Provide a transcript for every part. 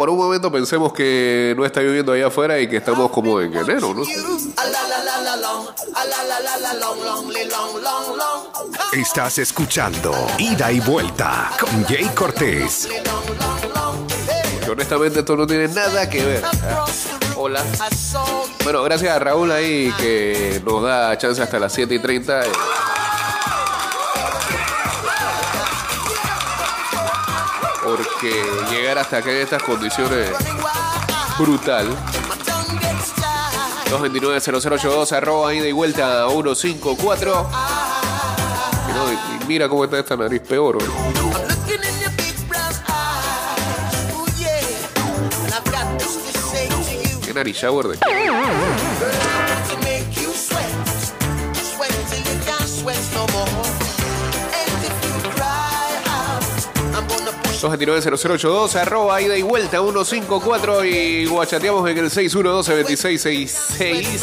por un momento pensemos que no está lloviendo allá afuera y que estamos como en enero, ¿no? Estás escuchando Ida y Vuelta con Jay Cortés. Que honestamente esto no tiene nada que ver. Hola. Bueno, gracias a Raúl ahí que nos da chance hasta las 7 y 30. Porque llegar hasta acá en estas condiciones brutal. 229-0082 arroba ida y vuelta 154. Y, no, mira cómo está esta nariz peor. ¿Qué nariz shower de qué? 229-0082 arroba ida y vuelta 154 y guachateamos en el 612-2666.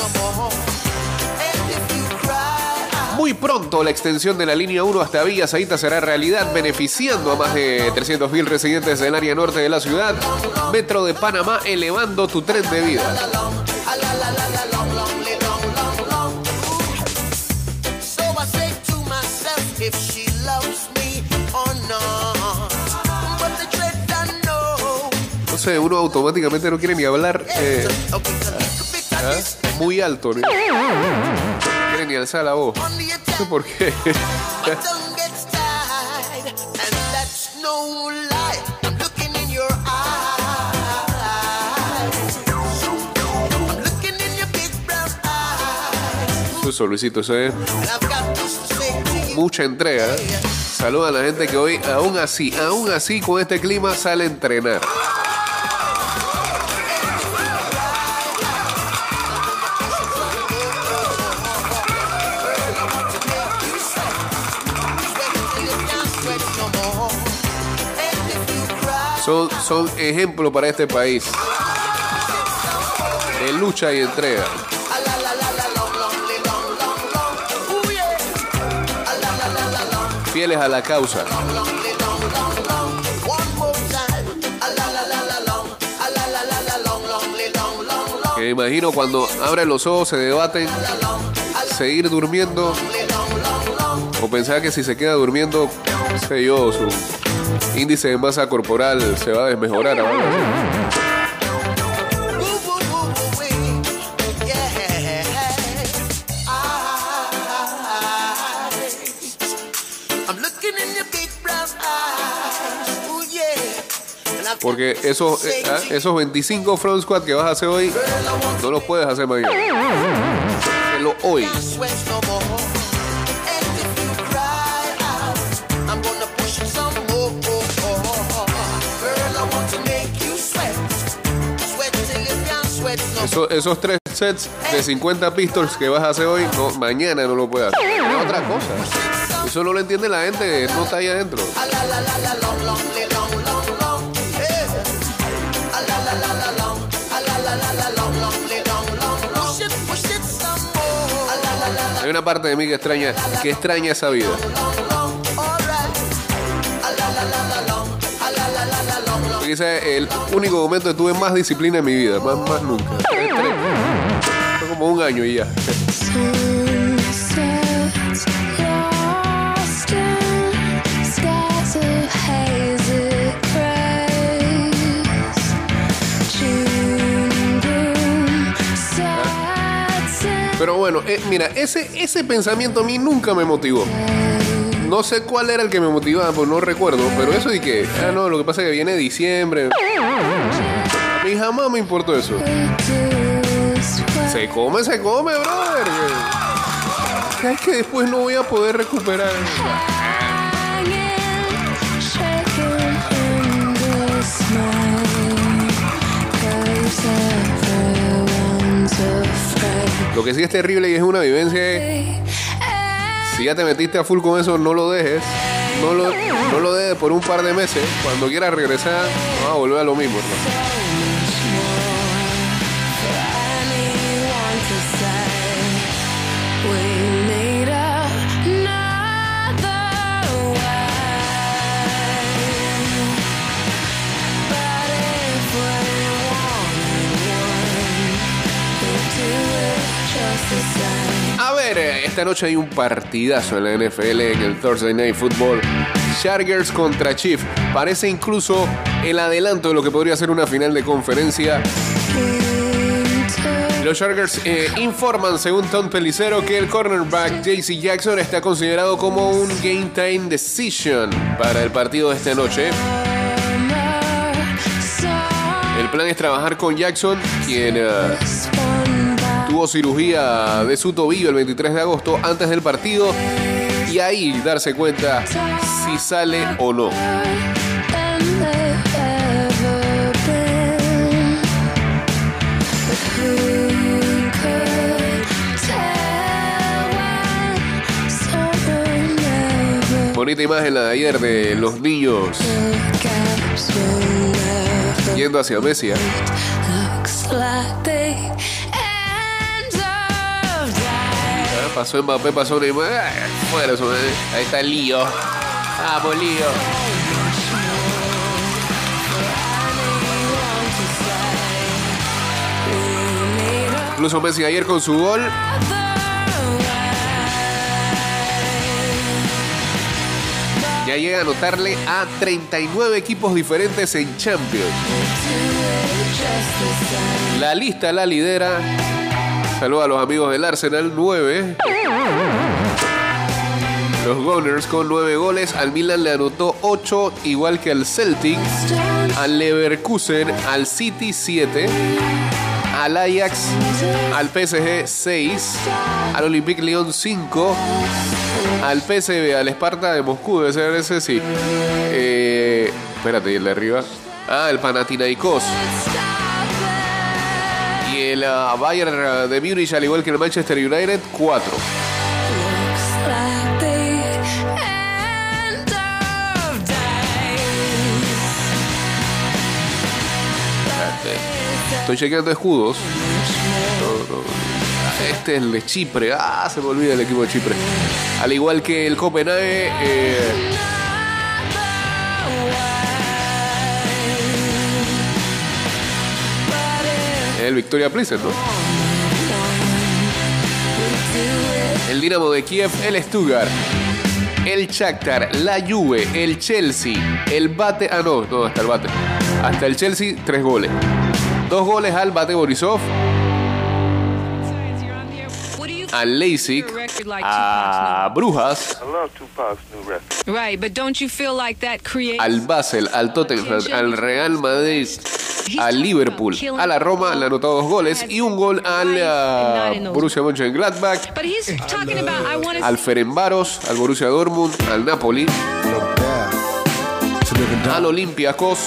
Muy pronto la extensión de la línea 1 hasta Villa Zaita será realidad, beneficiando a más de 300.000 residentes del área norte de la ciudad. Metro de Panamá elevando tu tren de vida. Sé, uno automáticamente no quiere ni hablar eh, ¿ah? muy alto. ¿no? No quiere ni alzar la voz. No sé por qué. Eso, Luisito, eso es mucha entrega. Saluda a la gente que hoy, aún así, aún así, con este clima, sale a entrenar. Son, son ejemplo para este país de lucha y entrega. Fieles a la causa. Que me imagino cuando abren los ojos se debaten seguir durmiendo o pensar que si se queda durmiendo, sé yo, índice de masa corporal se va a desmejorar. ahora. Porque esos, eh, ah, esos 25 front squat que vas a hacer hoy, no los puedes hacer mañana. Hazlo hoy. Eso- esos tres sets de 50 pistols que vas a hacer hoy, no, mañana no lo puedes hacer. Es otra cosa. Eso no lo entiende la gente, no está ahí adentro. Hay una parte de mí que extraña, que extraña esa vida. Ese es el único momento que tuve más disciplina en mi vida, más, más nunca. Fue como un año y ya. Pero bueno, eh, mira, ese, ese pensamiento a mí nunca me motivó. No sé cuál era el que me motivaba, pues no recuerdo. Pero eso y que, ah, no, lo que pasa es que viene diciembre. A mí jamás me importó eso. Se come, se come, brother. Es que después no voy a poder recuperar. Lo que sí es terrible y es una vivencia es, si ya te metiste a full con eso, no lo dejes. No lo, no lo dejes por un par de meses. Cuando quieras regresar, va a volver a lo mismo. Esta noche hay un partidazo en la NFL en el Thursday Night Football. Chargers contra Chiefs. Parece incluso el adelanto de lo que podría ser una final de conferencia. Los Chargers eh, informan, según Tom Pelicero, que el cornerback JC Jackson está considerado como un game time decision para el partido de esta noche. El plan es trabajar con Jackson, quien eh, tuvo cirugía de su tobillo el 23 de agosto antes del partido, y ahí darse cuenta si sale o no. Bonita imagen la de ayer de los niños yendo hacia Messi. ¿eh? Pasó Mbappé, pasó Neymar. Eso, eh. Ahí está el lío. Vamos, lío. Incluso Messi ayer con su gol. Ya llega a anotarle a 39 equipos diferentes en Champions. La lista la lidera. Saludos a los amigos del Arsenal 9. Los Gunners con 9 goles. Al Milan le anotó 8, igual que al Celtic. Al Leverkusen, al City 7. Al Ajax, al PSG 6. Al Olympique Lyon 5. Al PSV, al Esparta de Moscú, debe ser ese sí. Eh, espérate, ¿y el de arriba? Ah, el Panathinaikos. El Bayern de Múnich, al igual que el Manchester United, 4. Looks like the end of days. Estoy chequeando escudos. Este es el de Chipre. Ah, se me olvida el equipo de Chipre. Al igual que el Copenhague. eh, el Victoria Plizen, ¿no? El Dinamo de Kiev, el Stuttgart. El Shakhtar, la Juve, el Chelsea, el Bate... Ah, no, no, hasta el Bate. Hasta el Chelsea, tres goles. Dos goles al Bate Borisov, al Leipzig, a Brujas, I love Tupac's new record. Right, but don't you feel like that creates al Basel, al Tottenham, al Real Madrid, al Liverpool, a la Roma, le anotó dos goles y un gol al ah, Borussia Mönchengladbach, to al Ferenbaros, al Borussia Dortmund, al Napoli, al Olympiacos,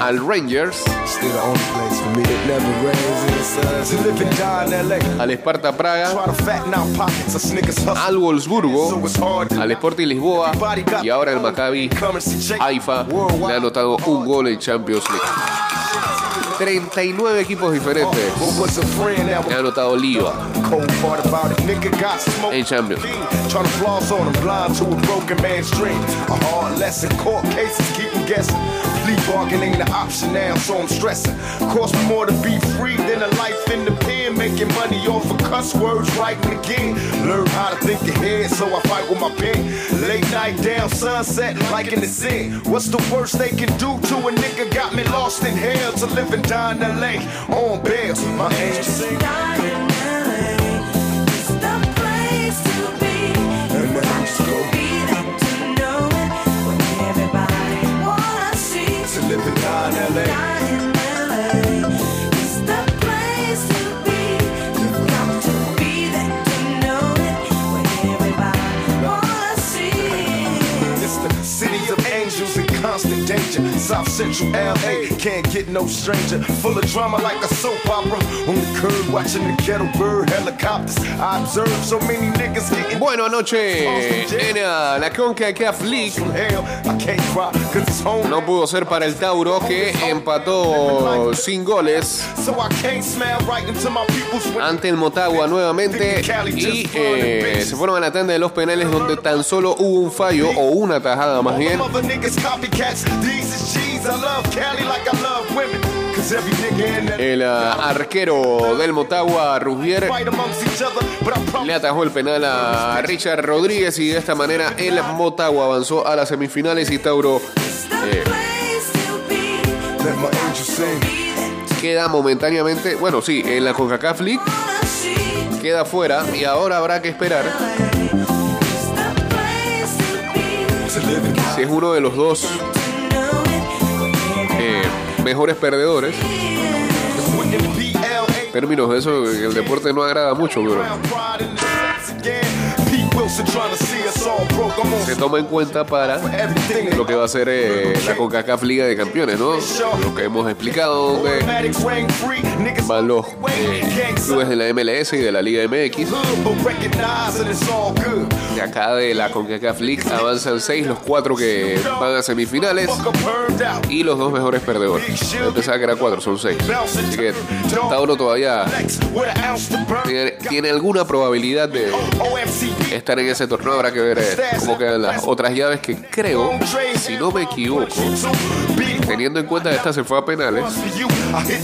al Rangers, al Sparta Praga, al Wolfsburgo, al Sporting Lisboa. Y ahora el Maccabi. Haifa. Le ha anotado un gol en Champions League. 39 equipos diferentes. Ha anotado Liga en Champions. Plea bargain ain't an option now, so I'm stressing. Cost me more to be free than a life in the pen. Making money off of cuss words, writing again. Learn how to think ahead, so I fight with my pen. Late night down, sunset, like in the sin. What's the worst they can do to a nigga? Got me lost in hell to live and die in LA. On bail, my angel Forgotten LA. Danger. South Central LA can't get no stranger. Full of drama like a soap opera. On the curb watching the kettle bird helicopters. I observe so many niggas getting Bueno, anoche en la cause it's home. no pudo ser para el Tauro que empató sin goles So I can't smile right into my people's window. ante el Motagua nuevamente y eh, se fueron a la tanda de los penales donde tan solo hubo un fallo o una tajada más bien El ah, arquero del Motagua, Rugier, le atajó el penal a Richard Rodríguez y de esta manera el Motagua avanzó a las semifinales y Tauro eh, queda momentáneamente, bueno, sí, en la CONCACAF League queda fuera y ahora habrá que esperar si es uno de los dos mejores perdedores. Términos de eso, el deporte no agrada mucho, pero se toma en cuenta para lo que va a ser eh, la CONCACAF Liga de Campeones, ¿no? Lo que hemos explicado, donde van los eh, clubes de la MLS y de la Liga MX. De acá de la CONCACAF League avanzan seis, los cuatro que van a semifinales. Y los dos mejores perdedores. Yo pensaba que era cuatro, son seis. Así que Tauro todavía tiene, tiene alguna probabilidad de estar en ese torneo. Habrá que ver eh, cómo quedan las otras llaves que creo, si no me equivoco, teniendo en cuenta que esta se fue a penales,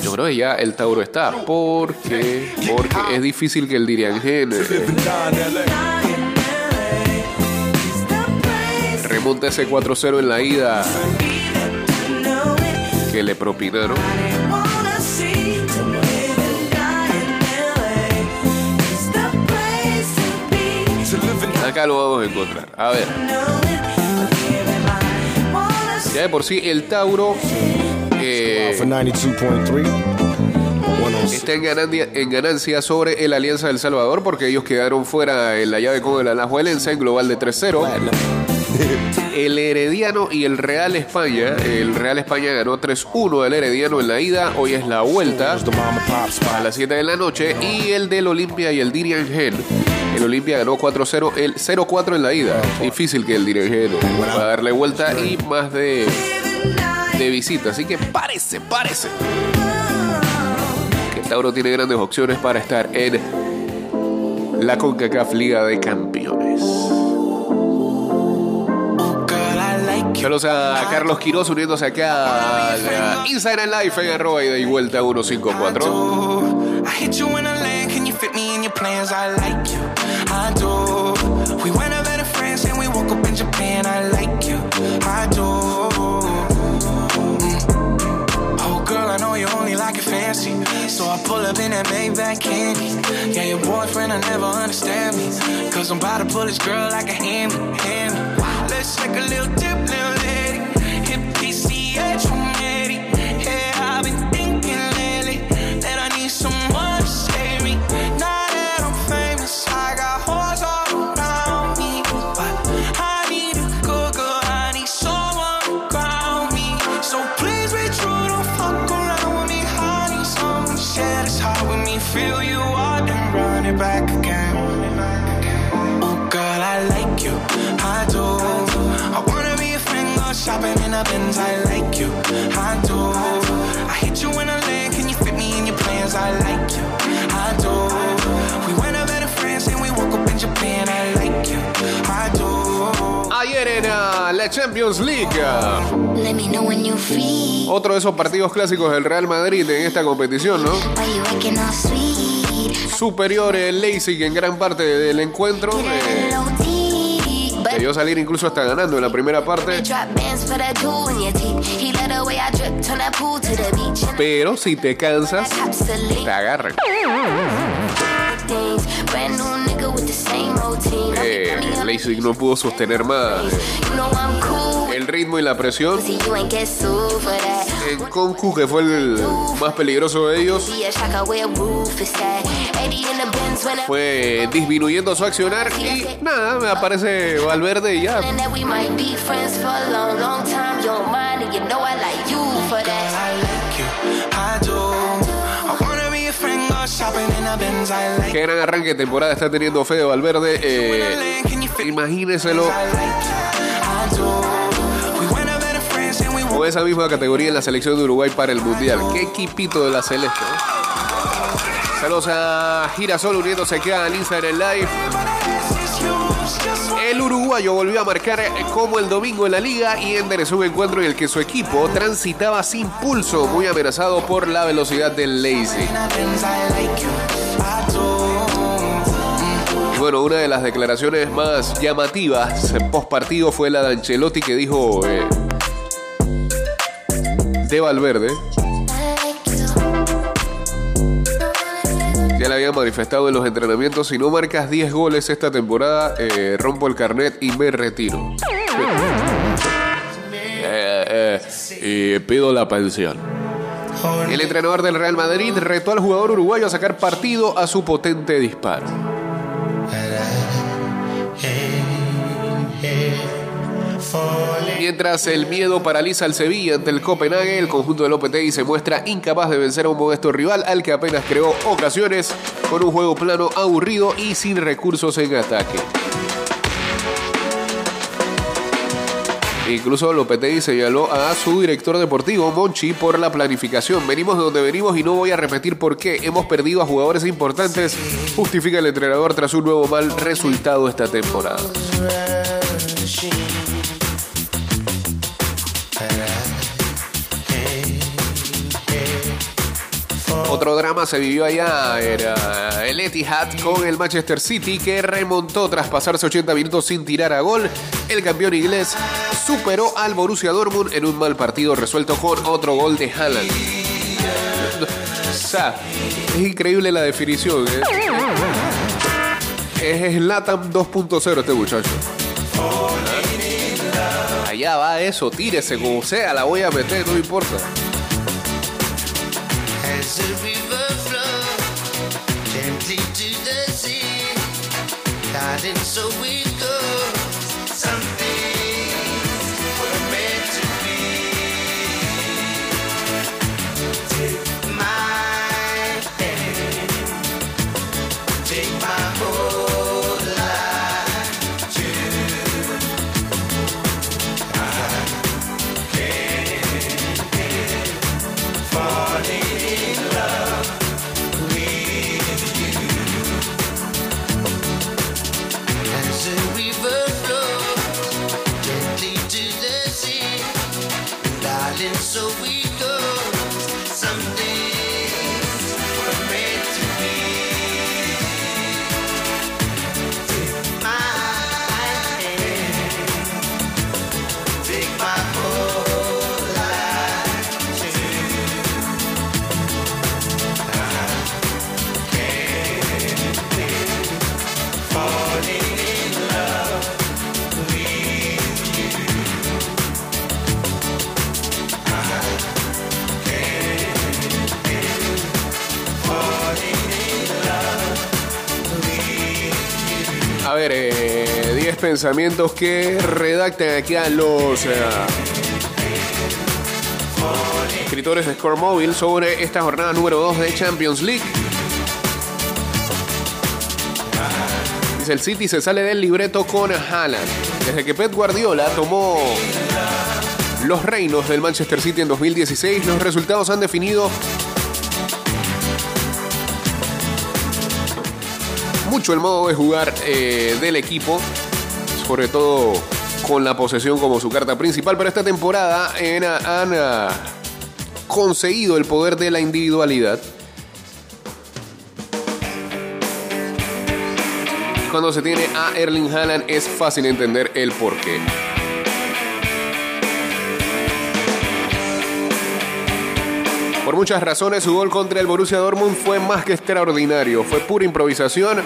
yo creo que ya el Tauro está. Porque, porque es difícil que el Diriangén eh, remonte ese 4-0 en la ida que le propinaron. Acá lo vamos a encontrar. A ver, ya de por sí el Tauro eh, For 92.3. está en ganancia, en ganancia sobre el Alianza del Salvador porque ellos quedaron fuera en la llave con el Alajuelense en global de 3-0. El Herediano y el Real España. El Real España ganó 3-1 al Herediano en la ida. Hoy es la vuelta a las 7 de la noche. Y el del Olimpia y el Dirian Gen. El Olimpia ganó 4-0, el 0-4 en la ida. Difícil que el Dirian Gen va a darle vuelta y más de, de visita. Así que parece, parece que Tauro tiene grandes opciones para estar en la CONCACAF Liga de Campeones. Saludos a Carlos Quiroz uniéndose acá a Instagram Live en arroba y vuelta 154. We went over to France and we woke up in Japan. I like you, I do. Mm. Oh girl, I know you only like it fancy, so I pull up in that Maybach candy. Yeah, your boyfriend, I never understand me, cause I'm about to pull this girl like a hammy, la Champions League, Let me know when you free. otro de esos partidos clásicos del Real Madrid en esta competición, ¿no? Superior el Leipzig en gran parte del encuentro. eh, debió salir incluso hasta ganando en la primera parte. Pero si te cansas, te agarran. Eh, Leipzig no pudo sostener más eh, el ritmo y la presión. En Concu, que fue el más peligroso de ellos, See a shocker where roof is at. 80 in the Benz when I'm fue disminuyendo su accionar y nada, me aparece Valverde y ya. Qué gran arranque de temporada está teniendo Fede Valverde. Eh, imagíneselo con esa misma categoría en la selección de Uruguay para el Mundial. Qué equipito de la Celeste. ¿eh? Saludos a Girasol uniéndose aquí al Instagram Live. El uruguayo volvió a marcar eh, como el domingo en la liga y enderezó un encuentro en el que su equipo transitaba sin pulso, muy amenazado por la velocidad del Lazy. Bueno, una de las declaraciones más llamativas post partido fue la de Ancelotti que dijo eh, de Valverde. Ya le habían manifestado en los entrenamientos, si no marcas 10 goles esta temporada, eh, rompo el carnet y me retiro. Eh, eh, y pido la pensión. El entrenador del Real Madrid retó al jugador uruguayo a sacar partido a su potente disparo. Mientras el miedo paraliza al Sevilla ante el Copenhague, el conjunto del Lopetegui se muestra incapaz de vencer a un modesto rival al que apenas creó ocasiones con un juego plano aburrido y sin recursos en ataque. Incluso Lopetegui señaló a su director deportivo, Monchi, por la planificación. Venimos de donde venimos y no voy a repetir por qué. Hemos perdido a jugadores importantes, justifica el entrenador tras un nuevo mal resultado esta temporada. Otro drama se vivió allá, era el Etihad con el Manchester City que remontó tras pasarse 80 minutos sin tirar a gol. El campeón inglés superó al Borussia Dortmund en un mal partido resuelto con otro gol de Haaland. O es increíble la definición. ¿eh? Es Slatan 2.0 este muchacho. Allá va eso, tírese como sea, la voy a meter, no importa. Pensamientos que redactan aquí a los eh, escritores de Score Mobile sobre esta jornada número 2 de Champions League. Dice, el City se sale del libreto con Haaland. Desde que Pep Guardiola tomó los reinos del Manchester City en 2016, los resultados han definido mucho el modo de jugar eh, del equipo, sobre todo con la posesión como su carta principal. Pero esta temporada han ah, conseguido el poder de la individualidad. Cuando se tiene a Erling Haaland es fácil entender el porqué. Por muchas razones, su gol contra el Borussia Dortmund fue más que extraordinario. Fue pura improvisación.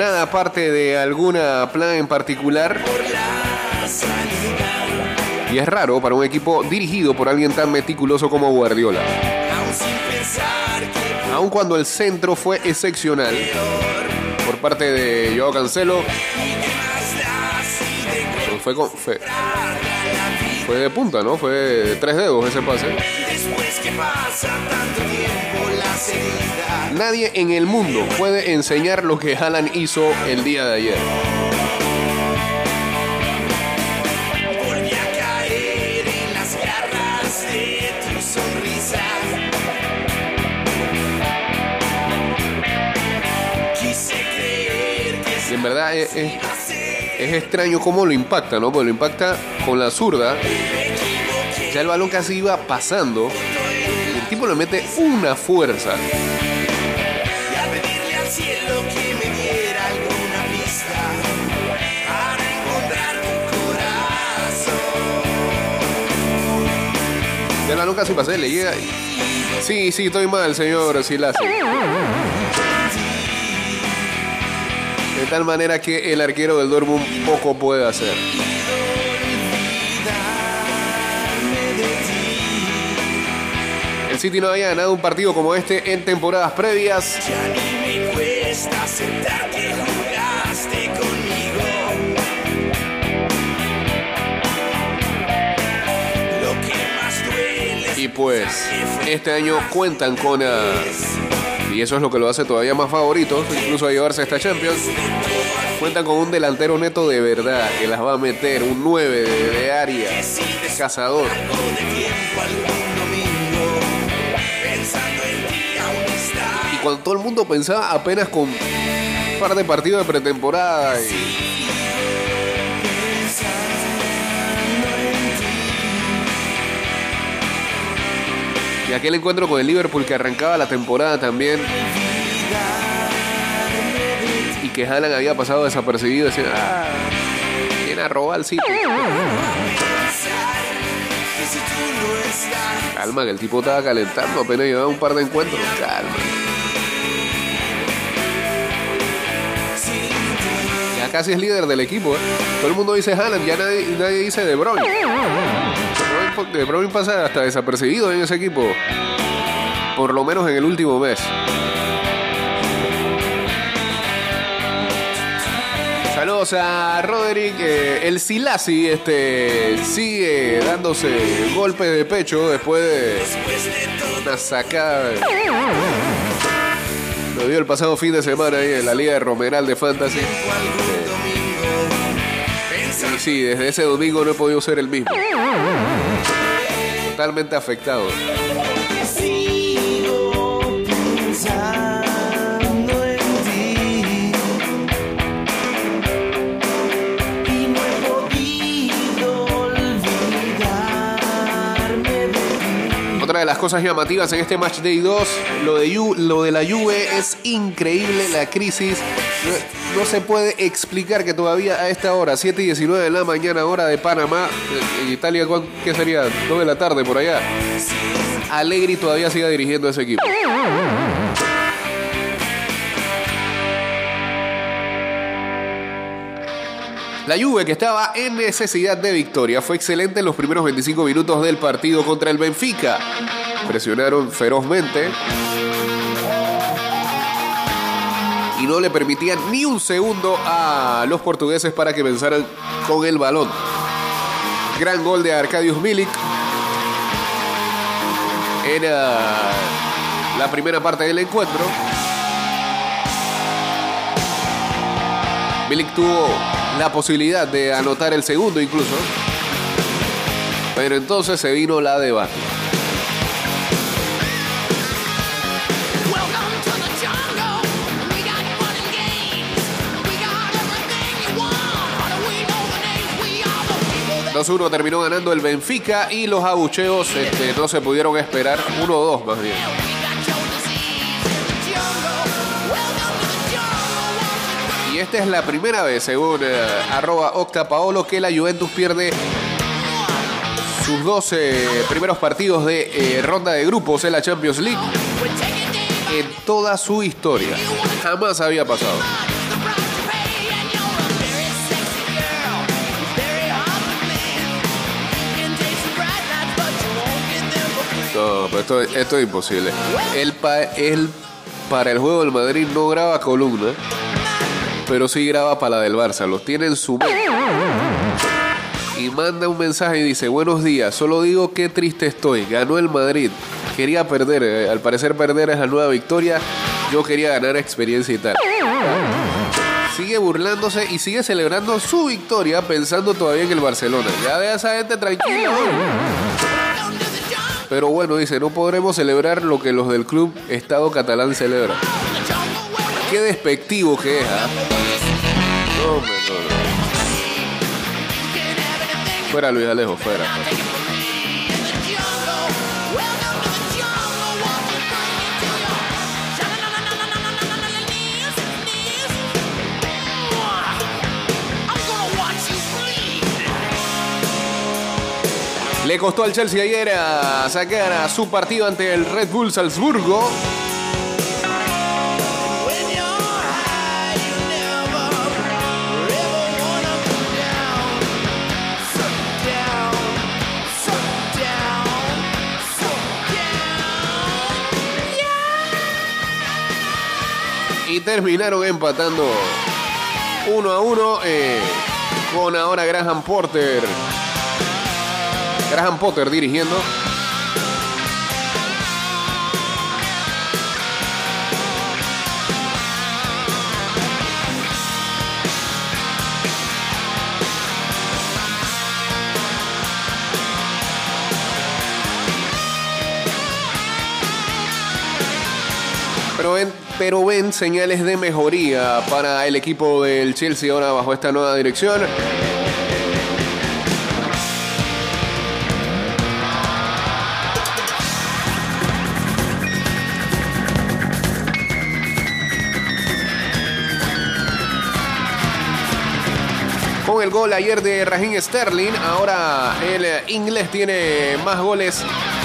Nada aparte de alguna plan en particular. Y es raro para un equipo dirigido por alguien tan meticuloso como Guardiola. Aun cuando el centro fue excepcional por parte de Joao Cancelo. Fue, con- fue, fue de punta, ¿no? Fue de tres dedos ese pase. Nadie en el mundo puede enseñar lo que Haaland hizo el día de ayer. Volví a caer en las garras de tu sonrisa. Quise creer que Y en verdad es, es- es extraño cómo lo impacta, ¿no? Porque lo impacta con la zurda. Ya el balón casi iba pasando. El tipo le mete una fuerza. Ya el balón casi pasa, le llega. Sí, sí, estoy mal, señor Silasi. De tal manera que el arquero del Dortmund poco puede hacer. El City no había ganado un partido como este en temporadas previas. Y pues, este año cuentan con. ah, y eso es lo que lo hace todavía más favorito, incluso a llevarse a esta Champions. Cuentan con un delantero neto de verdad que las va a meter, un 9 de, de área, cazador. Y cuando todo el mundo pensaba apenas con un par de partidos de pretemporada y. Y aquel encuentro con el Liverpool que arrancaba la temporada también. Y que Haaland había pasado desapercibido. Decía, ah, viene a robar el sitio. Calma, que el tipo estaba calentando, apenas llevaba un par de encuentros. Calma. Ya casi es líder del equipo. ¿eh? Todo el mundo dice Haaland, ya nadie, nadie dice De Bruyne. De Bruyne pasa hasta desapercibido en ese equipo. Por lo menos en el último mes. Saludos a Roderick. eh, el Silasi este, sigue dándose golpes de pecho después de una sacada. Lo dio el pasado fin de semana ahí en la Liga de Romeral de Fantasy. Eh, Y sí, desde ese domingo no he podido ser el mismo. Totalmente afectado. Otra de las cosas llamativas en este Match Day 2, lo de, lo de la Juve es increíble, la crisis. No, se puede explicar que todavía a esta hora, 7 y 19 de la mañana, hora de Panamá, en en Italia, ¿cuán- ¿qué sería? 2 de la tarde por allá. Allegri todavía siga dirigiendo ese equipo. La Juve, que estaba en necesidad de victoria, fue excelente en los primeros 25 minutos del partido contra el Benfica. Presionaron ferozmente y no le permitían ni un segundo a los portugueses para que pensaran con el balón. Gran gol de Arkadiusz Milik. Era la primera parte del encuentro. Milik tuvo la posibilidad de anotar el segundo incluso. Pero entonces se vino la debate. 2-1 terminó ganando el Benfica y los abucheos este, no se pudieron esperar. 1-2 más bien. Y esta es la primera vez, según eh, arroba Octa Paolo, que la Juventus pierde sus 12 primeros partidos de eh, ronda de grupos en la Champions League en toda su historia. Jamás había pasado. No, pero esto, esto es imposible. Él para el juego del Madrid no graba columna, pero sí graba para la del Barça. Los tiene en su. Y manda un mensaje y dice, buenos días, solo digo qué triste estoy. Ganó el Madrid. Quería perder, eh, al parecer perder es la nueva victoria. Yo quería ganar experiencia y tal. Sigue burlándose y sigue celebrando su victoria pensando todavía en el Barcelona. Ya de esa gente tranquila. Pero bueno, dice, no podremos celebrar lo que los del club Estado catalán celebran. Qué despectivo que es, ¿ah? No. Fuera Luis Alejo, fuera. Le costó al Chelsea ayer a sacar a su partido ante el Red Bull Salzburgo. Y terminaron empatando uno a uno eh, con ahora Graham Porter. Graham Potter dirigiendo. Pero ven, pero ven señales de mejoría para el equipo del Chelsea ahora bajo esta nueva dirección. Gol ayer de Raheem Sterling, ahora el inglés tiene más goles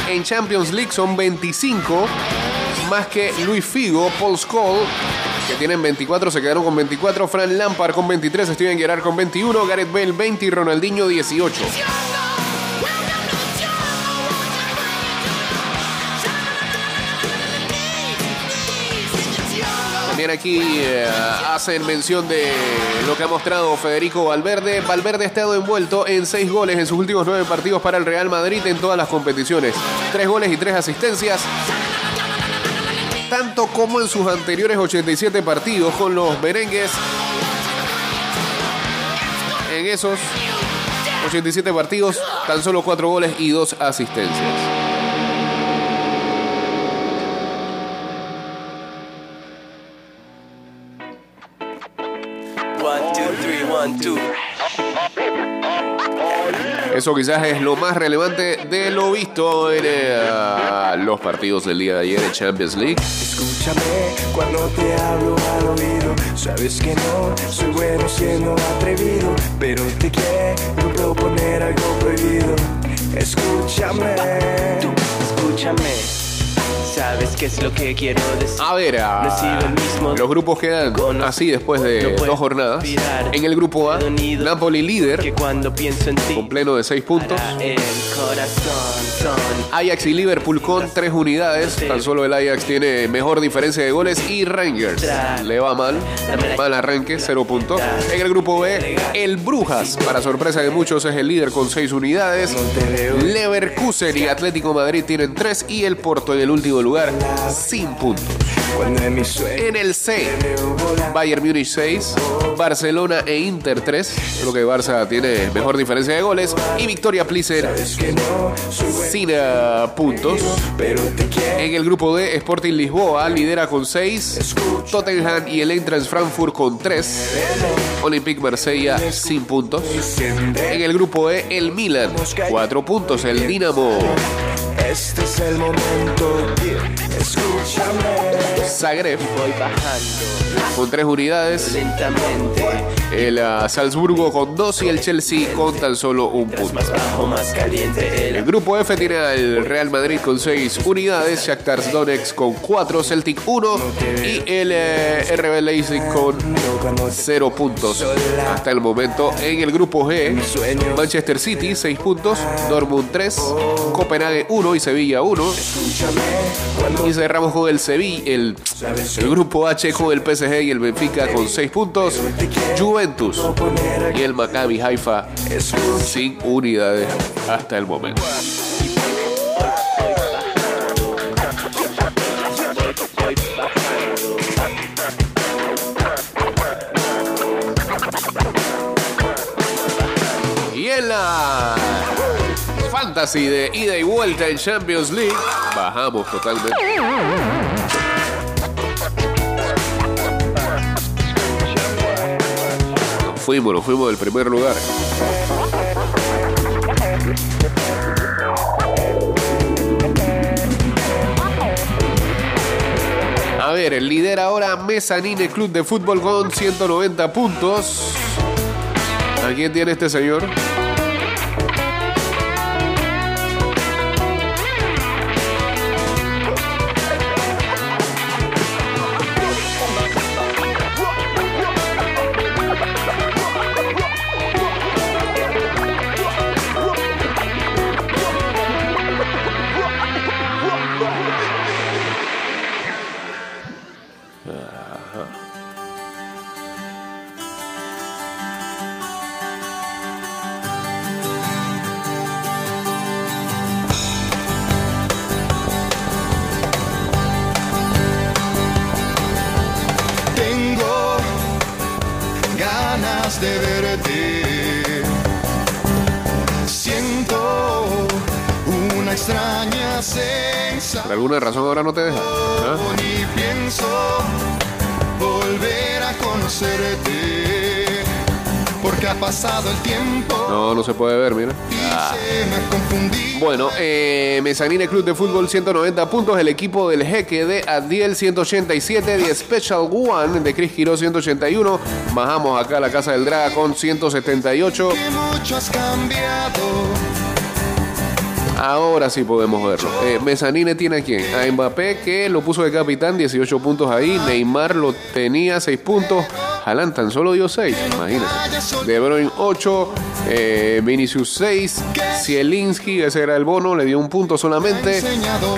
en Champions League, son 25, más que Luis Figo, Paul Scholes, que tienen 24, se quedaron con 24, Fran Lampard con 23, Steven Gerrard con 21, Gareth Bale 20 y Ronaldinho 18. Aquí eh, hacen mención de lo que ha mostrado Federico Valverde. Valverde ha estado envuelto en seis goles en sus últimos nueve partidos para el Real Madrid en todas las competiciones. Tres goles y tres asistencias. Tanto como en sus anteriores 87 partidos con los merengues. En esos 87 partidos, tan solo cuatro goles y dos asistencias. Eso quizás es lo más relevante de lo visto en eh, los partidos del día de ayer en Champions League. Escúchame cuando te hablo al oído. Sabes que no soy bueno siendo atrevido, pero te quiero proponer algo prohibido. Escúchame. Escúchame. ¿Sabes qué es lo que quiero decir? A ver, ah, el mismo. los grupos quedan así después de No dos jornadas. En el grupo A, Napoli Que líder cuando pienso en ti, con pleno de seis puntos. el corazón son Ajax y Liverpool con tres unidades. Tan solo el Ajax tiene mejor diferencia de goles. Y Rangers le va mal. Mal arranque, cero puntos. En el grupo B, el Brujas, para sorpresa de muchos, es el líder con seis unidades. Leverkusen y Atlético Madrid tienen tres. Y el Porto en el último lugar, sin puntos. En el C. Bayern Múnich 6, Barcelona e Inter 3. Lo que Barça tiene mejor diferencia de goles. Y Victoria bueno, sin eh, puntos. En el grupo D, Sporting Lisboa lidera con 6. Tottenham y el Eintracht Frankfurt con 3. Olympique Marsella sin puntos. En el grupo E, el Milan, 4 puntos. El Dinamo Este es el momento. Escúchame. Zagreb voy bajando con 3 unidades. lentamente. El ah, Salzburgo con 2 y el Chelsea con tan solo un punto. El grupo F tiene al Real Madrid con 6 unidades, Shakhtar Donetsk con 4, Celtic 1 y el eh, RB Leipzig con 0 puntos hasta el momento. En el grupo G, Manchester City 6 puntos, Dortmund 3, Copenhague 1 y Sevilla 1. Y cerramos con el Sevilla, el, el grupo H con el PSG y el Benfica con 6 puntos, Juventus y el Maccabi Haifa sin unidades hasta el momento. Y en la fantasy de ida y vuelta en Champions League, bajamos totalmente. Fuimos, nos fuimos del primer lugar. A ver, el líder ahora Mezzanine Club de Fútbol con 190 puntos. ¿A quién tiene este señor? Alguna razón ahora no te deja. ¿Ah? Y pienso volver a conocerte. Porque ha pasado el tiempo No, no se puede ver, mira. confundido. Bueno, eh, Mezzanine Club de Fútbol 190 puntos, el equipo del Jeque de Adiel 187, The Special One de Chris Quiro 181, bajamos acá a la Casa del Draga con 178, Que mucho has cambiado. Ahora sí podemos verlo. Eh, Mezzanine tiene a quién? A Mbappé que lo puso de capitán, 18 puntos ahí, Neymar lo tenía 6 puntos, Haaland tan solo dio 6, imagínate. De Bruyne 8, eh, Vinicius 6, Zielinski, ese era el bono, le dio un punto solamente.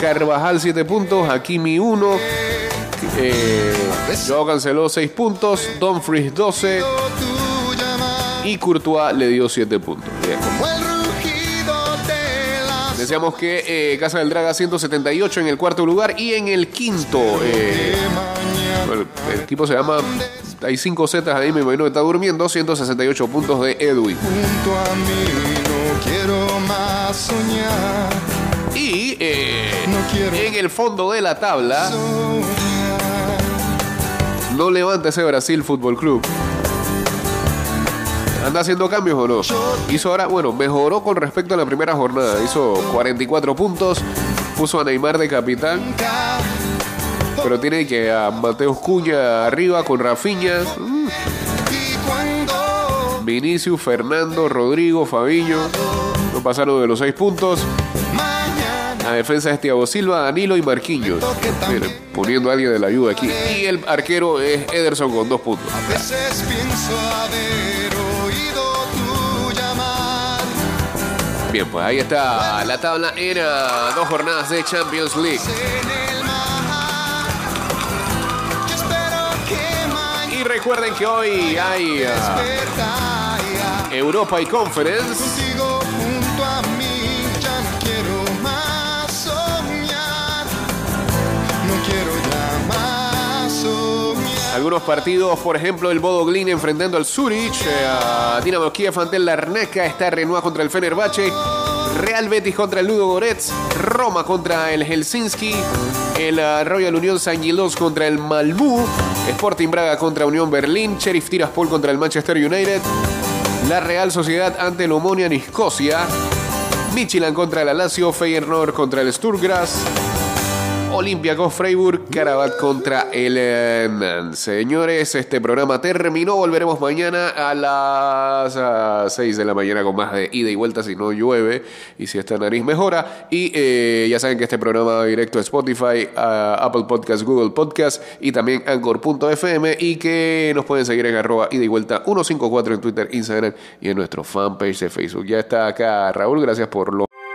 Carvajal 7 puntos, Hakimi 1. Eh, Joao canceló 6 puntos, Dumfries 12 Tu llamada y Courtois le dio 7 puntos. Bien. Decíamos que eh, Casa del Draga 178 en el cuarto lugar y en el quinto. eh, bueno, el equipo se llama. Hay 5 zetas ahí, me imagino que está durmiendo. 168 puntos de Edwin. junto a mí. No quiero más soñar. Y eh, No en el fondo de la tabla, soñar. no levanta ese Brasil Fútbol Club. ¿Anda haciendo cambios o no? Hizo ahora, bueno, mejoró con respecto a la primera jornada. Hizo 44 puntos, puso a Neymar de capitán, pero tiene que a Mateus Cuña arriba con Rafinha, mm, Vinicius, Fernando, Rodrigo, Fabiño. No pasaron de los 6 puntos. La defensa es Thiago Silva, Danilo y Marquinhos. Miren, poniendo a alguien de la ayuda aquí. Y el arquero es Ederson con 2 puntos. a veces pienso haber Bien, pues ahí está la tabla en ah, dos jornadas de Champions League. Y recuerden que hoy hay ah. Europa y Conference. Algunos partidos, por ejemplo, el Bodo Glin enfrentando al Zurich, eh, Dinamo Kiev ante el Larnaca, está Renoir contra el Fenerbahce, Real Betis contra el Ludo Goretz, Roma contra el Helsinki, el ah, Royal Unión San Gilos contra el Malmö, Sporting Braga contra Unión Berlín, Sheriff Tiraspol contra el Manchester United, la Real Sociedad ante el Omonia Nicosia, Midtjylland contra el Lazio, Feyenoord contra el Sturgras, Olympiacos Freiburg, Carabat contra el eh. Señores, este programa terminó. Volveremos mañana a las 6 de la mañana con más de ida y vuelta si no llueve y si esta nariz mejora. Y eh, ya saben que este programa va directo a Spotify, a Apple Podcast, Google Podcast y también Anchor.fm y que nos pueden seguir en arroba ida y vuelta 154 en Twitter, Instagram y en nuestro fanpage de Facebook. Ya está acá Raúl, gracias por lo